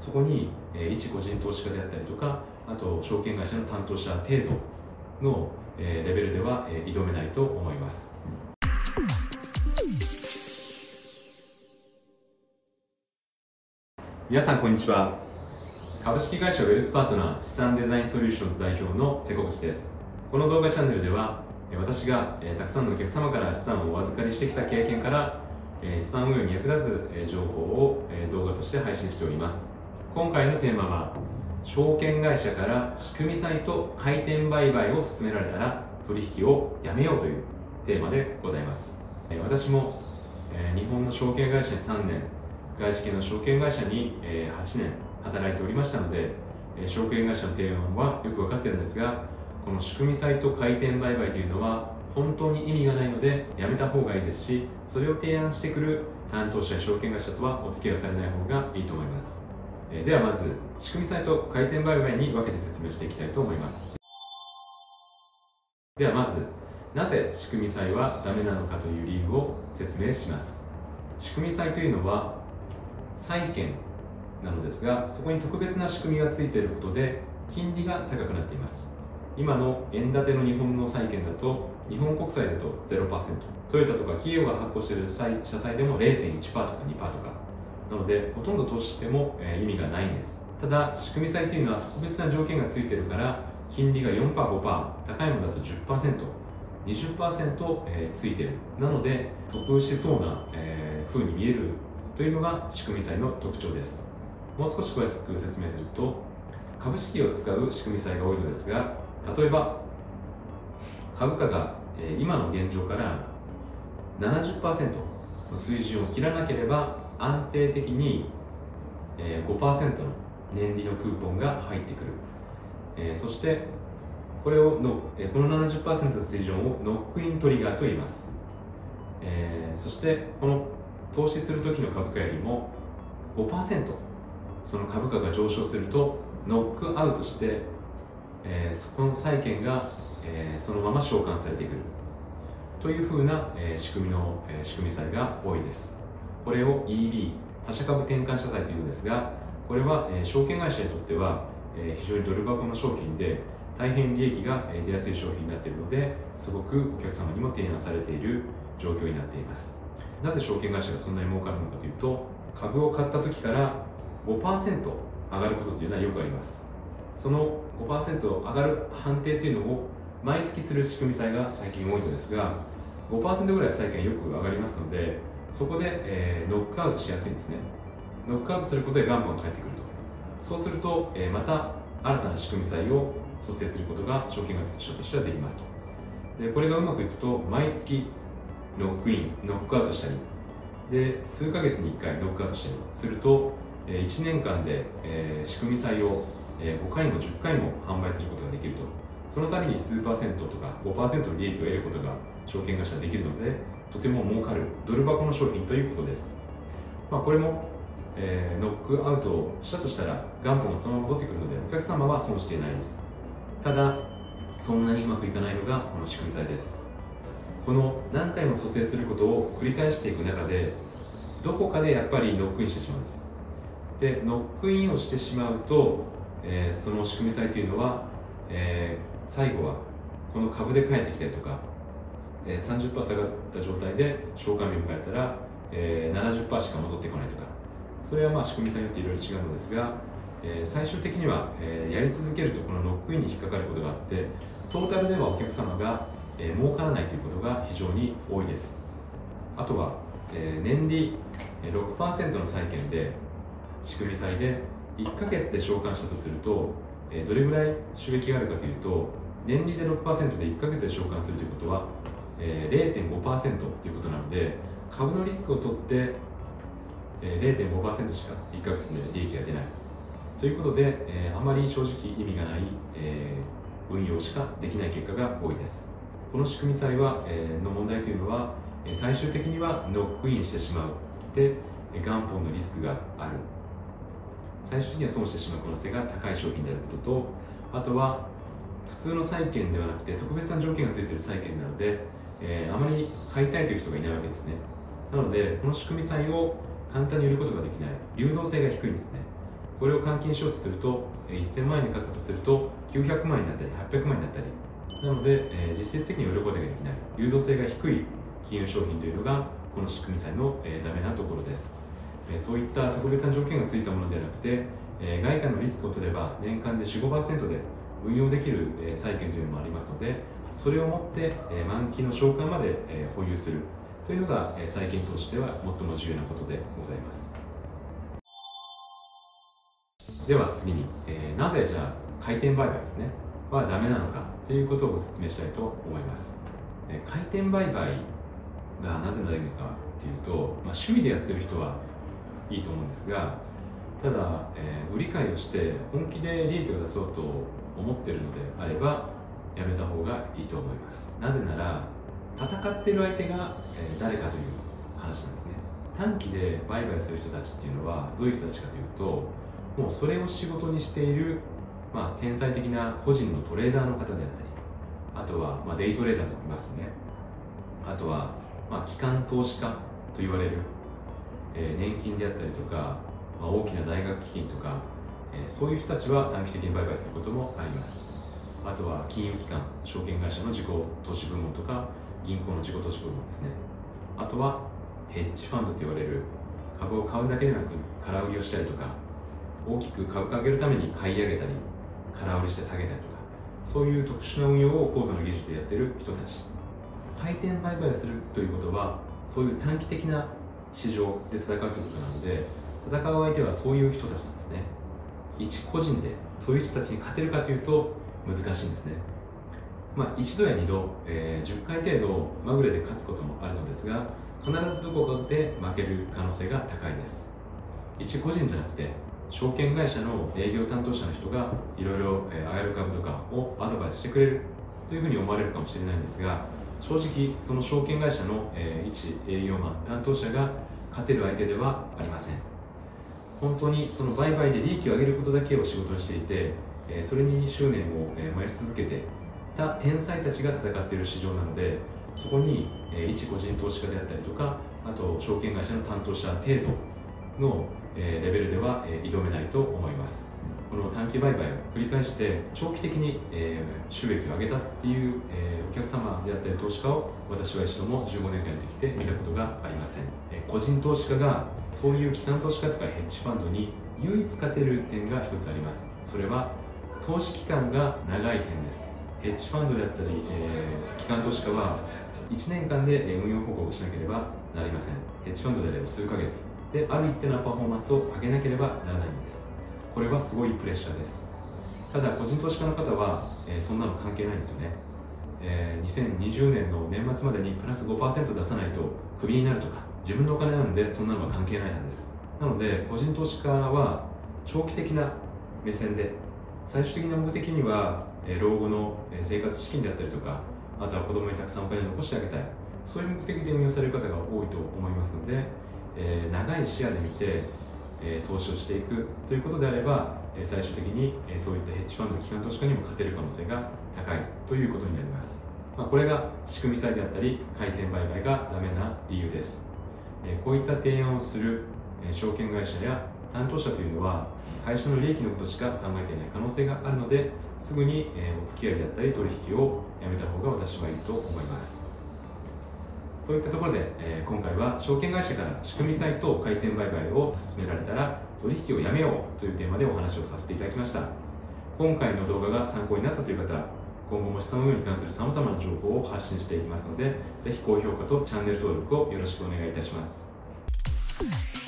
そこに、えー、一個人投資家であったりとかあと証券会社の担当者程度の、えー、レベルでは、えー、挑めないと思います。皆さんこんにちは。株式会社ウェルスパートナー資産デザインソリューションズ代表の瀬古口です。この動画チャンネルでは私が、えー、たくさんのお客様から資産をお預かりしてきた経験からえ資産運用に役立つ、え情報を、え動画として配信しております。今回のテーマは証券会社から仕組みサイト回転売買を勧められたら取引をやめようというテーマでございます。私も日本の証券会社に3年外資系の証券会社に8年働いておりましたので証券会社の提案はよく分かってるんですがこの仕組みサイト回転売買というのは本当に意味がないのでやめた方がいいですしそれを提案してくる担当者や証券会社とはお付き合いされない方がいいと思います。えではまず仕組みサイト回転売買に分けて説明していきたいと思います。ではまずなぜ仕組み債はダメなのかという理由を説明します。仕組み債というのは債券なのですがそこに特別な仕組みがついていることで金利が高くなっています。今の円建ての日本の債券だと日本国債だと0%ト。ヨタとか企業が発行している社債でも0.1%とか2%とかなのでほとんど投資しても、えー、意味がないんです。ただ仕組み債というのは特別な条件がついてるから金利が 4%5% 高いものだと 10%20%、えー、ついてる。なので得しそうな、えー、風に見えるというのが仕組み債の特徴です。もう少し詳しく説明すると株式を使う仕組み債が多いのですが例えば株価が、えー、今の現状から70%の水準を切らなければ安定的に、5%の年利のクーポンが入ってくる、そしてこれをの、この70%の水準をノックイントリガーと言います、そしてこの投資する時の株価よりも5%その株価が上昇するとノックアウトして、そこの債券が、そのまま償還されてくる。というふうな、仕組みの、仕組み債が多いです。これを EB 他社株転換社債というんですがこれは、証券会社にとっては、非常にドル箱の商品で大変利益が出やすい商品になっているのですごくお客様にも提案されている状況になっています。なぜ証券会社がそんなに儲かるのかというと株を買った時から5%上がることというのはよくあります。その5%上がる判定というのを毎月する仕組み債が最近多いのですが5%ぐらい債券よく上がりますのでそこで、えー、ノックアウトしやすいんですね。ノックアウトすることで元本が返ってくると。そうすると、えー、また新たな仕組み債を創生することが証券会社としてはできますと。でこれがうまくいくと毎月ノックインノックアウトしたり。で数ヶ月に1回ノックアウトしたり。すると、えー、1年間で、えー、仕組み債を、えー、5回も10回も販売することができると。そのために数パーセントとか5%の利益を得ることが証券会社はできるのでとても儲かるドル箱の商品ということです、まあ、これも、えー、ノックアウトをしたとしたら元本がそのまま戻ってくるのでお客様は損していないです。ただそんなにうまくいかないのがこの仕組み剤です。この何回も蘇生することを繰り返していく中でどこかでやっぱりノックインしてしまうんです。でノックインをしてしまうと、えー、その仕組み債というのは、えー、最後はこの株で返ってきたりとかえー、30%下がった状態で償還日を迎えたら、えー、70%しか戻ってこないとか。それはまあ仕組みさによっていろいろ違うのですが、えー、最終的には、えー、やり続けるとこのロックインに引っかかることがあってトータルではお客様が、えー、儲からないということが非常に多いです。あとは、えー、年利6%の債券で仕組み債で1ヶ月で償還したとすると、えー、どれぐらい収益があるかというと年利で6%で1ヶ月で償還するということはえ、0.5%ということなので株のリスクを取って、え、0.5%しか1ヶ月で利益が出ない。ということで、え、あまり正直意味がない、え、運用しかできない結果が多いです。この仕組み債は、え、の問題というのは最終的にはノックインしてしまう。で元本のリスクがある。最終的には損してしまう。可能性が高い商品であることとあとは普通の債券ではなくて特別な条件がついている債券なのでえー、あまり買いたいという人がいないわけですね。なのでこの仕組み債を簡単に売ることができない。流動性が低いんですね。これを換金しようとすると1000万円で買ったとすると900万円になったり800万円になったり。なので、え実質的に売ることができない。流動性が低い金融商品というのがこの仕組み債の、えダメなところです、えそういった特別な条件がついたものではなくて、え外貨のリスクを取れば年間で45%で運用できる、債券というのもありますのでそれをもって、え満期の償還まで、え保有するというのが、え債券投資では最も重要なことでございます。では次に、えなぜじゃあ回転売買ですね。はダメなのかということをご説明したいと思います、え回転売買がなぜダメかっていうと、まあ、趣味でやってる人はいいと思うんですがただ、えー、売り買いをして本気で利益を出そうと思ってるのであればやめた方がいいと思います。なぜなら戦ってる相手が、え、誰かという話なんですね。短期で売買する人たちっていうのはどういう人たちかというともうそれを仕事にしている、まあ、天才的な個人のトレーダーの方であったりあとは、まあ、デイトレーダーとかいますね。あとは、まあ、機関投資家と言われる、えー、年金であったりとか、まあ、大きな大学基金とか、え、そういう人たちは短期的に売買することもあります。あとは金融機関証券会社の自己投資部門とか銀行の自己投資部門ですね。あとはヘッジファンドと言われる株を買うだけでなく空売りをしたりとか大きく株価を上げるために買い上げたり空売りして下げたりとかそういう特殊な運用を高度な技術でやってる人たち。回転売買をするということはそういう短期的な市場で戦うということなので戦う相手はそういう人たちなんですね。一個人でそういう人たちに勝てるかというと難しいんですね。まあ、一度や二度、えー、10回程度まぐれで勝つこともあるのですが必ずどこかで負ける可能性が高いです。一個人じゃなくて証券会社の営業担当者の人がいろいろ上がる株とかをアドバイスしてくれるというふうに思われるかもしれないんですが正直その証券会社の、え一営業マン担当者が勝てる相手ではありません。本当にその売買で利益を上げることだけを仕事にしていて、えそれに執念を、燃やし続けてた天才たちが戦っている市場なのでそこに、え一個人投資家であったりとかあと証券会社の担当者程度のえレベルでは、え挑めないと思います。この短期売買を繰り返して長期的に、え収益を上げたっていう、えお客様であったり投資家を私は一度も15年間やってきて見たことがありません、え個人投資家がそういう機関投資家とかヘッジファンドに唯一勝てる点が一つあります。それは投資期間が長い点です。ヘッジファンドであったり、え、機関投資家は1年間で運用報告をしなければなりません。ヘッジファンドであれば数ヶ月。である一定のパフォーマンスを上げなければならないんです。これはすごいプレッシャーです。ただ個人投資家の方は、えー、そんなの関係ないんですよね、えー、2020年の年末までにプラス5%出さないとクビになるとか自分のお金なのでそんなのは関係ないはずです。なので個人投資家は長期的な目線で最終的な目的には、え、老後の生活資金であったりとかあとは子供にたくさんお金を残してあげたい。そういう目的で運用される方が多いと思いますのでえー、長い視野で見て、え、投資をしていくということであれば、え、最終的に、えそういったヘッジファンド機関投資家にも勝てる可能性が高いということになります、ま、これが仕組み債であったり回転売買がダメな理由です、えこういった提案をする、え証券会社や担当者というのは会社の利益のことしか考えていない可能性があるのですぐに、えお付き合いであったり取引をやめた方が私はいいと思います。といったところで、えー、今回は証券会社から仕組み債と回転売買を勧められたら取引をやめようというテーマでお話をさせていただきました。今回の動画が参考になったという方今後も資産運用に関するさまざまな情報を発信していきますので是非高評価とチャンネル登録をよろしくお願いいたします。